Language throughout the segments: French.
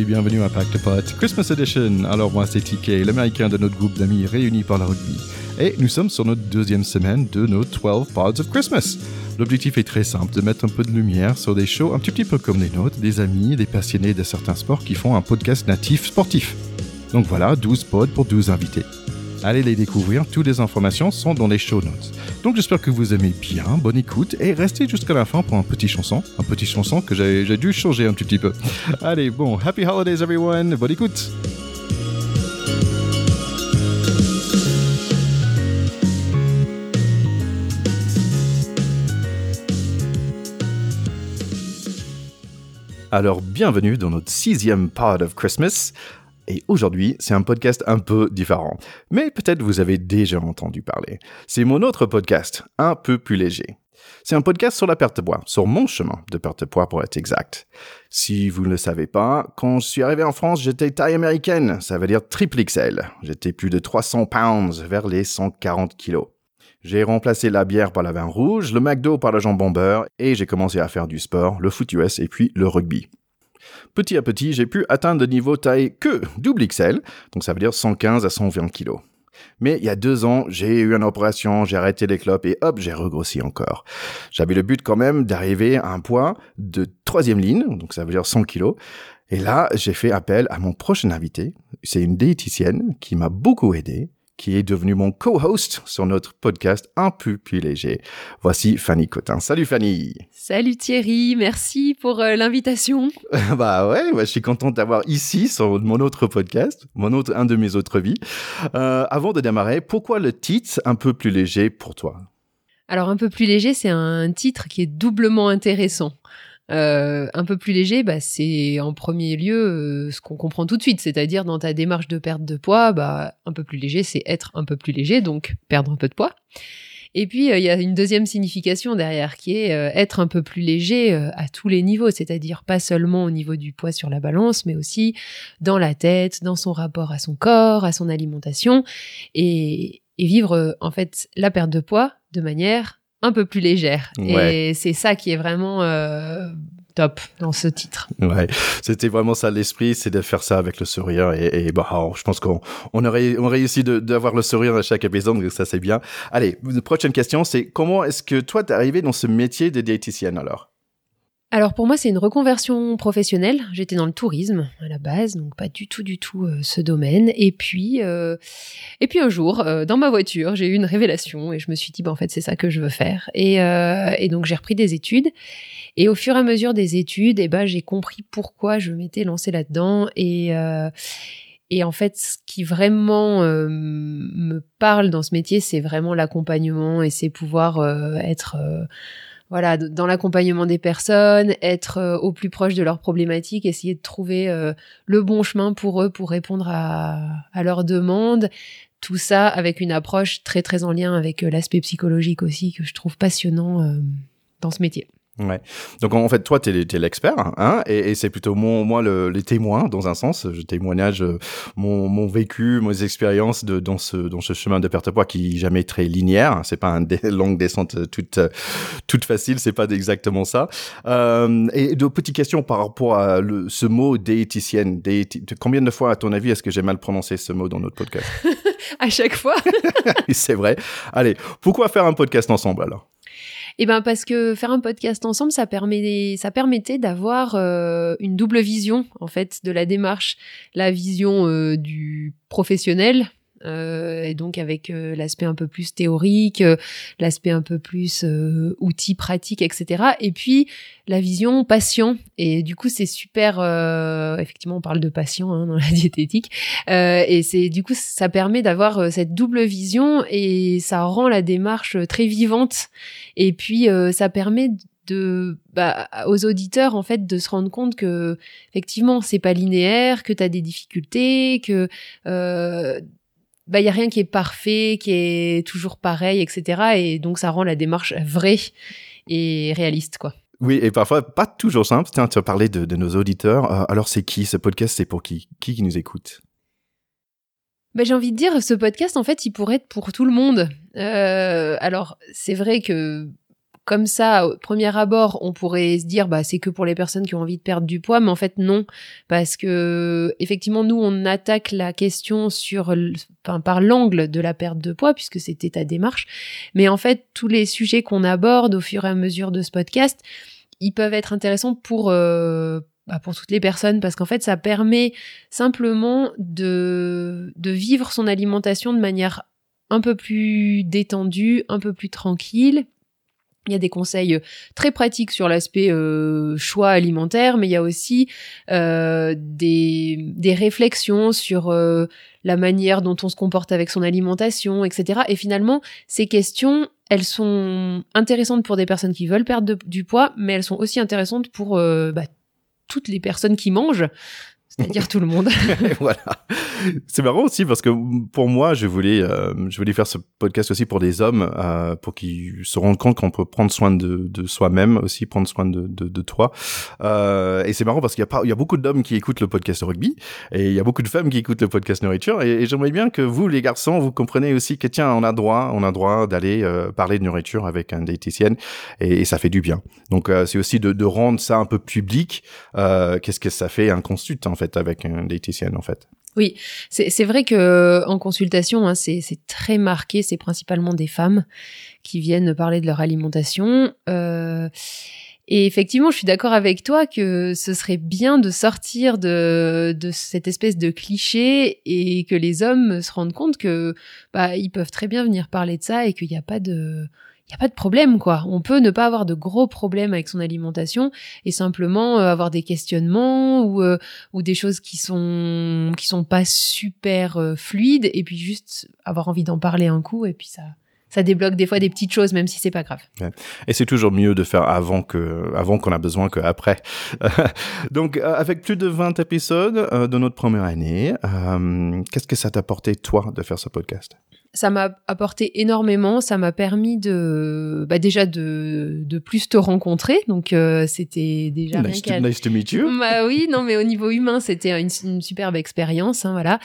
et bienvenue à Pack de Potes Christmas Edition. Alors moi c'est TK, l'américain de notre groupe d'amis réunis par le rugby. Et nous sommes sur notre deuxième semaine de nos 12 Pods of Christmas. L'objectif est très simple, de mettre un peu de lumière sur des shows un petit, petit peu comme les nôtres, des amis, des passionnés de certains sports qui font un podcast natif sportif. Donc voilà, 12 pods pour 12 invités. Allez les découvrir, toutes les informations sont dans les show notes. Donc j'espère que vous aimez bien, bonne écoute et restez jusqu'à la fin pour un petit chanson, un petit chanson que j'ai dû changer un petit peu. Allez, bon, happy holidays everyone, bonne écoute. Alors, bienvenue dans notre sixième part of Christmas. Et aujourd'hui, c'est un podcast un peu différent. Mais peut-être vous avez déjà entendu parler. C'est mon autre podcast, un peu plus léger. C'est un podcast sur la perte de poids, sur mon chemin de perte de poids pour être exact. Si vous ne le savez pas, quand je suis arrivé en France, j'étais taille américaine, ça veut dire triple XL. J'étais plus de 300 pounds, vers les 140 kilos. J'ai remplacé la bière par la vin rouge, le McDo par le jambon beurre, et j'ai commencé à faire du sport, le foot US et puis le rugby. Petit à petit, j'ai pu atteindre le niveau taille que double XL, donc ça veut dire 115 à 120 kilos. Mais il y a deux ans, j'ai eu une opération, j'ai arrêté les clopes et hop, j'ai regrossi encore. J'avais le but quand même d'arriver à un poids de troisième ligne, donc ça veut dire 100 kilos. Et là, j'ai fait appel à mon prochain invité. C'est une diététicienne qui m'a beaucoup aidé qui est devenu mon co-host sur notre podcast un peu plus léger. Voici Fanny Cotin. Salut Fanny. Salut Thierry, merci pour euh, l'invitation. bah ouais, je suis content d'avoir ici sur mon autre podcast, mon autre, un de mes autres vies. Euh, avant de démarrer, pourquoi le titre un peu plus léger pour toi? Alors un peu plus léger, c'est un titre qui est doublement intéressant. Euh, un peu plus léger, bah, c'est en premier lieu euh, ce qu'on comprend tout de suite, c'est-à-dire dans ta démarche de perte de poids, bah, un peu plus léger, c'est être un peu plus léger, donc perdre un peu de poids. Et puis, euh, il y a une deuxième signification derrière qui est être un peu plus léger à tous les niveaux, c'est-à-dire pas seulement au niveau du poids sur la balance, mais aussi dans la tête, dans son rapport à son corps, à son alimentation, et, et vivre en fait la perte de poids de manière un peu plus légère. Et c'est ça qui est vraiment euh, top dans ce titre. Ouais, c'était vraiment ça l'esprit, c'est de faire ça avec le sourire. Et, et bah, oh, je pense qu'on on aurait on réussi d'avoir le sourire à chaque épisode, donc ça c'est bien. Allez, prochaine question, c'est comment est-ce que toi t'es arrivé dans ce métier de diététicienne alors? Alors pour moi, c'est une reconversion professionnelle. J'étais dans le tourisme à la base, donc pas du tout, du tout euh, ce domaine. Et puis, euh, et puis un jour, euh, dans ma voiture, j'ai eu une révélation et je me suis dit, bah, en fait, c'est ça que je veux faire. Et, et donc j'ai repris des études. Et au fur et à mesure des études, eh ben, j'ai compris pourquoi je m'étais lancée là-dedans. Et et en fait, ce qui vraiment me parle dans ce métier, c'est vraiment l'accompagnement et c'est pouvoir être voilà, dans l'accompagnement des personnes, être euh, au plus proche de leurs problématiques, essayer de trouver euh, le bon chemin pour eux pour répondre à, à leurs demandes. Tout ça avec une approche très très en lien avec euh, l'aspect psychologique aussi que je trouve passionnant dans ce métier. Ouais. Donc en fait, toi, tu es, l'expert, hein, et, et c'est plutôt mon, moi le, les témoins dans un sens. Je témoignage euh, mon, mon vécu, mes expériences de, dans ce dans ce chemin de perte de poids qui jamais très linéaire. C'est pas une longue descente toute toute facile. C'est pas exactement ça. Euh, et deux petites questions par rapport à le, ce mot diététicienne. Combien de fois, à ton avis, est-ce que j'ai mal prononcé ce mot dans notre podcast? À chaque fois. c'est vrai. Allez, pourquoi faire un podcast ensemble alors? Eh ben parce que faire un podcast ensemble, ça permet, ça permettait d'avoir euh, une double vision en fait de la démarche, la vision euh, du professionnel euh, et donc avec euh, l'aspect un peu plus théorique, euh, l'aspect un peu plus outils pratiques, etc. Et puis la vision patient. Et du coup, c'est super. effectivement, on parle de patient hein, dans la diététique. et c'est du coup, ça permet d'avoir cette double vision et ça rend la démarche très vivante. Et puis, ça permet de bah, aux auditeurs en fait de se rendre compte que effectivement c'est pas linéaire que tu as des difficultés que euh, bah il y a rien qui est parfait, qui est toujours pareil, etc. Et donc ça rend la démarche vraie et réaliste, quoi. Oui, et parfois pas toujours simple. Tiens, tu as parlé de, nos auditeurs. Euh, alors c'est qui ce podcast? C'est pour qui? Qui qui nous écoute? Bah, j'ai envie de dire, ce podcast, en fait, il pourrait être pour tout le monde. Euh, alors, c'est vrai que comme ça, au premier abord, on pourrait se dire, bah, c'est que pour les personnes qui ont envie de perdre du poids, mais en fait, non. Parce que, effectivement, nous, on attaque la question sur, enfin, par l'angle de la perte de poids, puisque c'était ta démarche. Mais en fait, tous les sujets qu'on aborde au fur et à mesure de ce podcast, ils peuvent être intéressants pour, euh, bah, pour toutes les personnes parce qu'en fait ça permet simplement de, de vivre son alimentation de manière un peu plus détendue, un peu plus tranquille. Il y a des conseils très pratiques sur l'aspect euh, choix alimentaire, mais il y a aussi euh, des, des réflexions sur euh, la manière dont on se comporte avec son alimentation, etc. Et finalement, ces questions, elles sont intéressantes pour des personnes qui veulent perdre du poids, mais elles sont aussi intéressantes pour bah, toutes les personnes qui mangent c'est-à-dire tout le monde. voilà. C'est marrant aussi parce que pour moi, je voulais, euh, je voulais faire ce podcast aussi pour des hommes, euh, pour qu'ils se rendent compte qu'on peut prendre soin de, de soi-même aussi, prendre soin de, de, de toi. Euh, et c'est marrant parce qu'il y a pas, il y a beaucoup d'hommes qui écoutent le podcast rugby et il y a beaucoup de femmes qui écoutent le podcast nourriture. Et, j'aimerais bien que vous, les garçons, vous comprenez aussi que tiens, on a droit, on a droit d'aller euh, parler de nourriture avec un diététicienne et, ça fait du bien. Donc euh, c'est aussi de, rendre ça un peu public. Qu'est-ce que ça fait un consultant avec un diététicien en fait. Oui, c'est vrai que en consultation, hein, c'est très marqué. C'est principalement des femmes qui viennent parler de leur alimentation. Euh, et effectivement, je suis d'accord avec toi que ce serait bien de sortir de, de cette espèce de cliché et que les hommes se rendent compte que bah, ils peuvent très bien venir parler de ça et qu'il n'y a pas de il n'y a pas de problème, quoi. On peut ne pas avoir de gros problèmes avec son alimentation et simplement euh, avoir des questionnements ou, euh, ou des choses qui sont, qui sont pas super euh, fluides et puis juste avoir envie d'en parler un coup et puis ça, ça débloque des fois des petites choses, même si c'est pas grave. Et c'est toujours mieux de faire avant que, avant qu'on a besoin qu'après. Donc, avec plus de 20 épisodes de notre première année, qu'est-ce que ça t'a apporté, toi, de faire ce podcast? Ça m'a apporté énormément. Ça m'a permis de, bah déjà de, de plus te rencontrer. Donc euh, c'était déjà nice, to, nice to meet you. Bah oui, non, mais au niveau humain, c'était une, une, superbe expérience. Hein, voilà.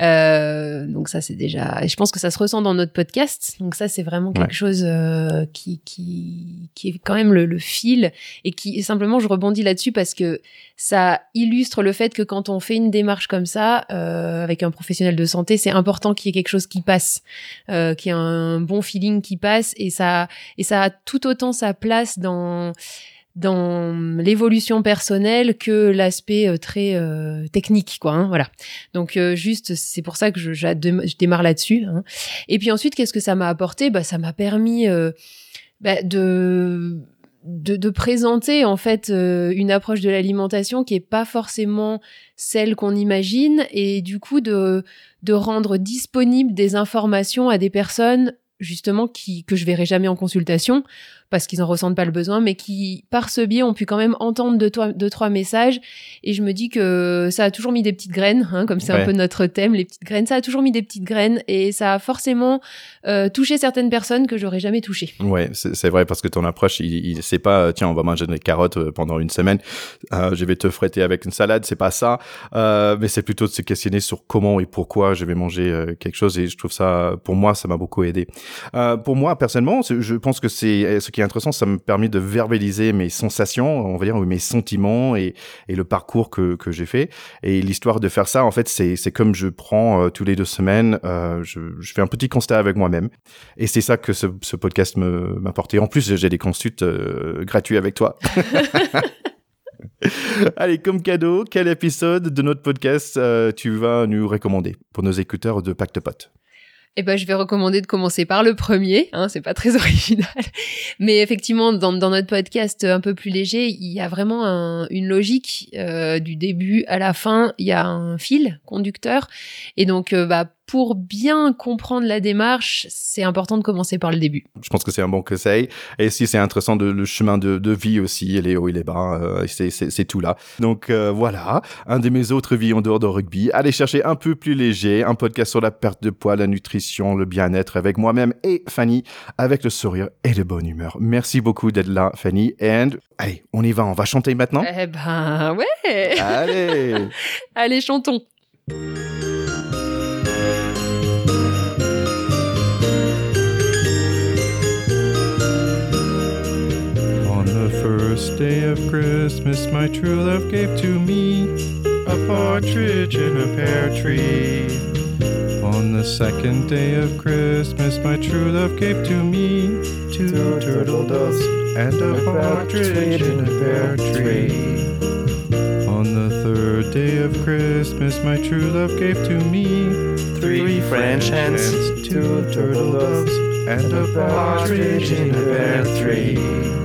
Euh, donc ça, c'est déjà. Et je pense que ça se ressent dans notre podcast. Donc ça, c'est vraiment quelque chose euh, qui, qui, qui est quand même le, le fil et qui simplement, je rebondis là-dessus parce que ça illustre le fait que quand on fait une démarche comme ça euh, avec un professionnel de santé, c'est important qu'il y ait quelque chose qui passe, euh, qu'il y un bon feeling qui passe. Et ça et ça a tout autant sa place dans dans l'évolution personnelle que l'aspect euh, très euh, technique quoi hein, voilà. Donc euh, juste c'est pour ça que je, je démarre là-dessus hein. et puis ensuite qu'est-ce que ça m'a apporté? Bah ça m'a permis bah, de de, de, présenter en fait euh, une approche de l'alimentation qui est pas forcément celle qu'on imagine et du coup de de rendre disponible des informations à des personnes justement qui que je verrai jamais en consultation parce qu'ils en ressentent pas le besoin, mais qui, par ce biais, ont pu quand même entendre deux, trois, deux, trois messages. Et je me dis que ça a toujours mis des petites graines, hein, comme c'est un peu notre thème, les petites graines. Ça a toujours mis des petites graines et ça a forcément euh, touché certaines personnes que j'aurais jamais touchées. Ouais, c'est vrai parce que ton approche, il, il c'est pas, tiens, on va manger des carottes euh, pendant une semaine, euh, je vais te fréter avec une salade, c'est pas ça. Euh, mais c'est plutôt de se questionner sur comment et pourquoi je vais manger euh, quelque chose. Et je trouve ça, pour moi, ça m'a beaucoup aidé. Euh, pour moi, personnellement, je pense que c'est ce qui est intéressant, ça me permet de verbaliser mes sensations, on va dire, mes sentiments et, et le parcours que, que j'ai fait. Et l'histoire de faire ça, en fait, c'est, comme je prends euh, tous les deux semaines, euh, je, je, fais un petit constat avec moi-même. Et c'est ça que ce, ce podcast me, m'apportait. En plus, j'ai des consultes euh, gratuits avec toi. Allez, comme cadeau, quel épisode de notre podcast euh, tu vas nous recommander pour nos écouteurs de Pacte Pot eh ben, je vais recommander de commencer par le premier. Hein, c'est pas très original, mais effectivement, dans, dans, notre podcast un peu plus léger, il y a vraiment un, une logique euh, du début à la fin. Il y a un fil conducteur, et donc, euh, bah, pour bien comprendre la démarche, c'est important de commencer par le début. Je pense que c'est un bon conseil. Et si c'est intéressant, de, le chemin de, de, vie aussi, les hauts et les bas, euh, c'est tout là. Donc euh, voilà, un de mes autres vies en dehors de rugby. Allez chercher un peu plus léger, un podcast sur la perte de poids, la nutrition, le bien-être avec moi-même et Fanny, avec le sourire et le bonne humeur. Merci beaucoup d'être là, Fanny. And allez, on y va, on va chanter maintenant. Eh ben ouais. Allez. allez, chantons. Christmas, my true love gave to me a partridge in a pear tree. On the second day of Christmas, my true love gave to me two turtle doves and a partridge in a pear tree. On the third day of Christmas, my true love gave to me Three French hens, two turtle doves, and a partridge in a pear tree.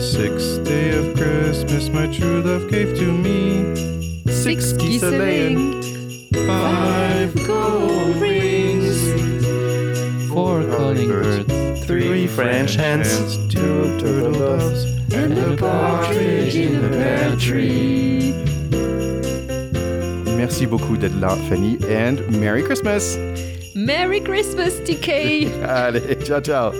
On the sixth day of Christmas, my true love gave to me Six geese a laying. five gold rings. four calling birds, three French hens, two turtle doves, and a partridge in a pear tree. Merci beaucoup d'être là, Fanny, and Merry Christmas! Merry Christmas, TK Allez, ciao, ciao!